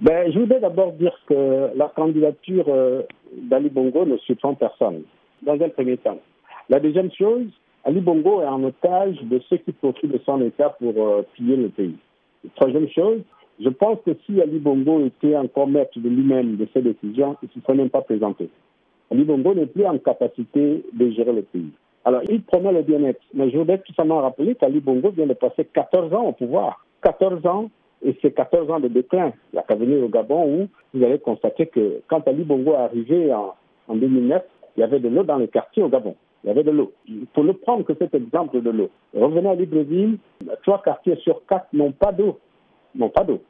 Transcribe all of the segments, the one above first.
ben, Je voudrais d'abord dire que la candidature euh, d'Ali Bongo ne surprend personne, dans un premier temps. La deuxième chose, Ali Bongo est en otage de ceux qui profitent de son État pour euh, piller le pays. troisième chose, je pense que si Ali Bongo était encore maître de lui-même de ses décisions, il ne se serait même pas présenté. Ali Bongo n'est plus en capacité de gérer le pays. Alors, il promet le bien-être. Mais je voudrais tout simplement rappeler qu'Ali Bongo vient de passer 14 ans au pouvoir. 14 ans, et c'est 14 ans de déclin. Il n'y a qu'à au Gabon où vous allez constater que quand Ali Bongo est arrivé en, en 2009, il y avait de l'eau dans les quartiers au Gabon. Il y avait de l'eau. Il faut ne prendre que cet exemple de l'eau. Revenez à Libreville, trois quartiers sur quatre n'ont pas d'eau. N'ont pas d'eau.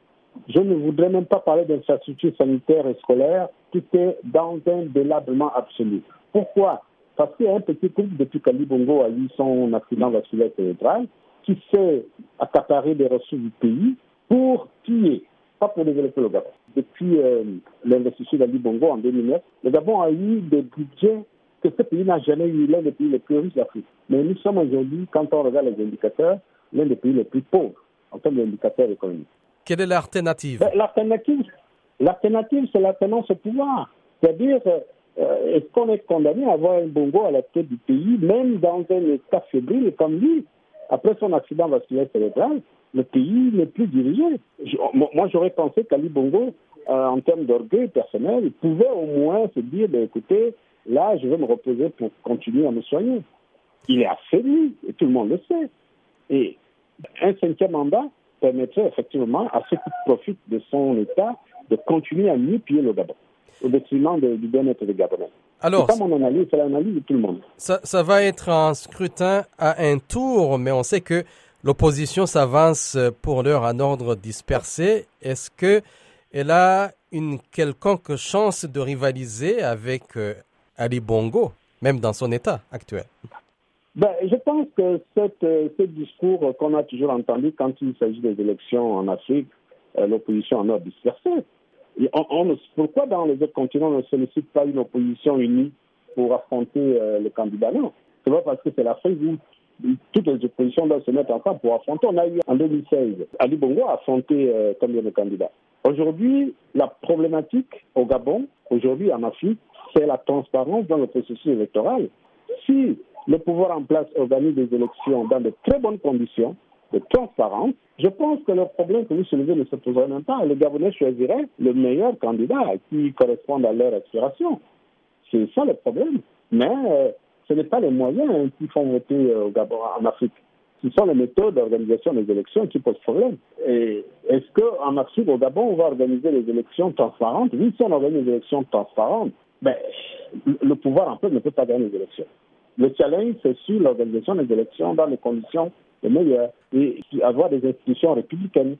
Je ne voudrais même pas parler d'infrastructures sanitaires et scolaires. Tout est dans un délabrement absolu. Pourquoi? Parce qu'il y a un petit groupe depuis qu'Ali Bongo a eu son accident vasculaire cérébral qui s'est accaparé des ressources du pays pour piller, pas pour développer le Gabon. Depuis euh, l'investissement d'Ali Bongo en 2009, le Gabon a eu des budgets que ce pays n'a jamais eu, l'un des pays les plus riches d'Afrique. Mais nous sommes aujourd'hui, quand on regarde les indicateurs, l'un des pays les plus pauvres en termes d'indicateurs économiques. Quelle est l'alternative? Ben, L'alternative, l'alternative, c'est l'alternance au pouvoir. C'est-à-dire, euh, est-ce qu'on est condamné à avoir un bongo à la tête du pays, même dans un état fébrile comme lui? Après son accident vasculaire cérébral, le pays n'est plus dirigé. moi, j'aurais pensé qu'Ali Bongo, euh, en termes d'orgueil personnel, pouvait au moins se dire, ben, écoutez, là, je vais me reposer pour continuer à me soigner. Il est affaibli, et tout le monde le sait. Et un cinquième mandat, permettrait effectivement à ceux qui profitent de son État de continuer à mieux piller le Gabon, au détriment du bien-être des Gabonais. Alors, c'est pas mon analyse, c'est l'analyse de tout le monde. Ça, ça, va être un scrutin à un tour, mais on sait que l'opposition s'avance pour l'heure en ordre dispersé. Est-ce que elle a une quelconque chance de rivaliser avec euh, Ali Bongo, même dans son état actuel? Ben, je pense que cette, euh, ce discours qu'on a toujours entendu quand il s'agit des élections en Afrique, euh, l'opposition en a dispersé. Pourquoi dans les autres continents on ne sollicite pas une opposition unie pour affronter euh, le candidat Non. C'est pas parce que c'est l'Afrique où toutes les oppositions doivent se mettre ensemble pour affronter. On a eu en 2016, Ali Bongo a affronté combien de candidats? Aujourd'hui, la problématique au Gabon, aujourd'hui en Afrique, c'est la transparence dans le processus électoral. Si le pouvoir en place organise des élections dans de très bonnes conditions, de transparence, je pense que le problème que vous soulevez ne se poserait même pas. Les Gabonais choisiraient le meilleur candidat qui corresponde à leur aspiration. C'est ça le problème. Mais euh, ce n'est pas les moyens qui font voter euh, au Gabon en Afrique. Ce sont les méthodes d'organisation des élections qui posent problème. Et est-ce qu'en Afrique, au Gabon, on va organiser des élections transparentes? Oui, si on organise des élections transparentes, ben, le pouvoir en fait ne peut pas gagner les élections. Le challenge, c'est sur l'organisation des élections dans les conditions les meilleures et avoir des institutions républicaines.